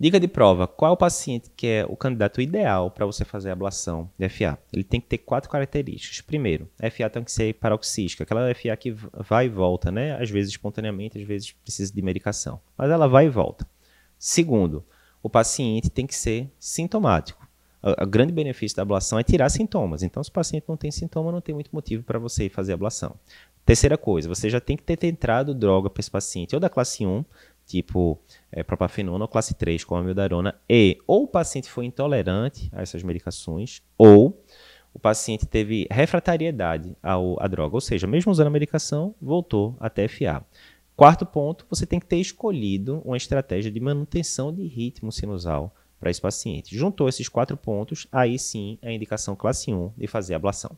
Dica de prova: qual é o paciente que é o candidato ideal para você fazer ablação de FA? Ele tem que ter quatro características. Primeiro, a FA tem que ser paroxística, aquela FA que vai e volta, né? Às vezes espontaneamente, às vezes precisa de medicação, mas ela vai e volta. Segundo, o paciente tem que ser sintomático. O grande benefício da ablação é tirar sintomas. Então, se o paciente não tem sintoma, não tem muito motivo para você fazer ablação. Terceira coisa, você já tem que ter entrado droga para esse paciente, ou da classe 1, tipo é, propafenona ou classe 3, como a mildarona, e ou o paciente foi intolerante a essas medicações, ou o paciente teve refratariedade à droga, ou seja, mesmo usando a medicação, voltou até FA. Quarto ponto, você tem que ter escolhido uma estratégia de manutenção de ritmo sinusal para esse paciente. Juntou esses quatro pontos, aí sim a indicação classe 1 de fazer ablação.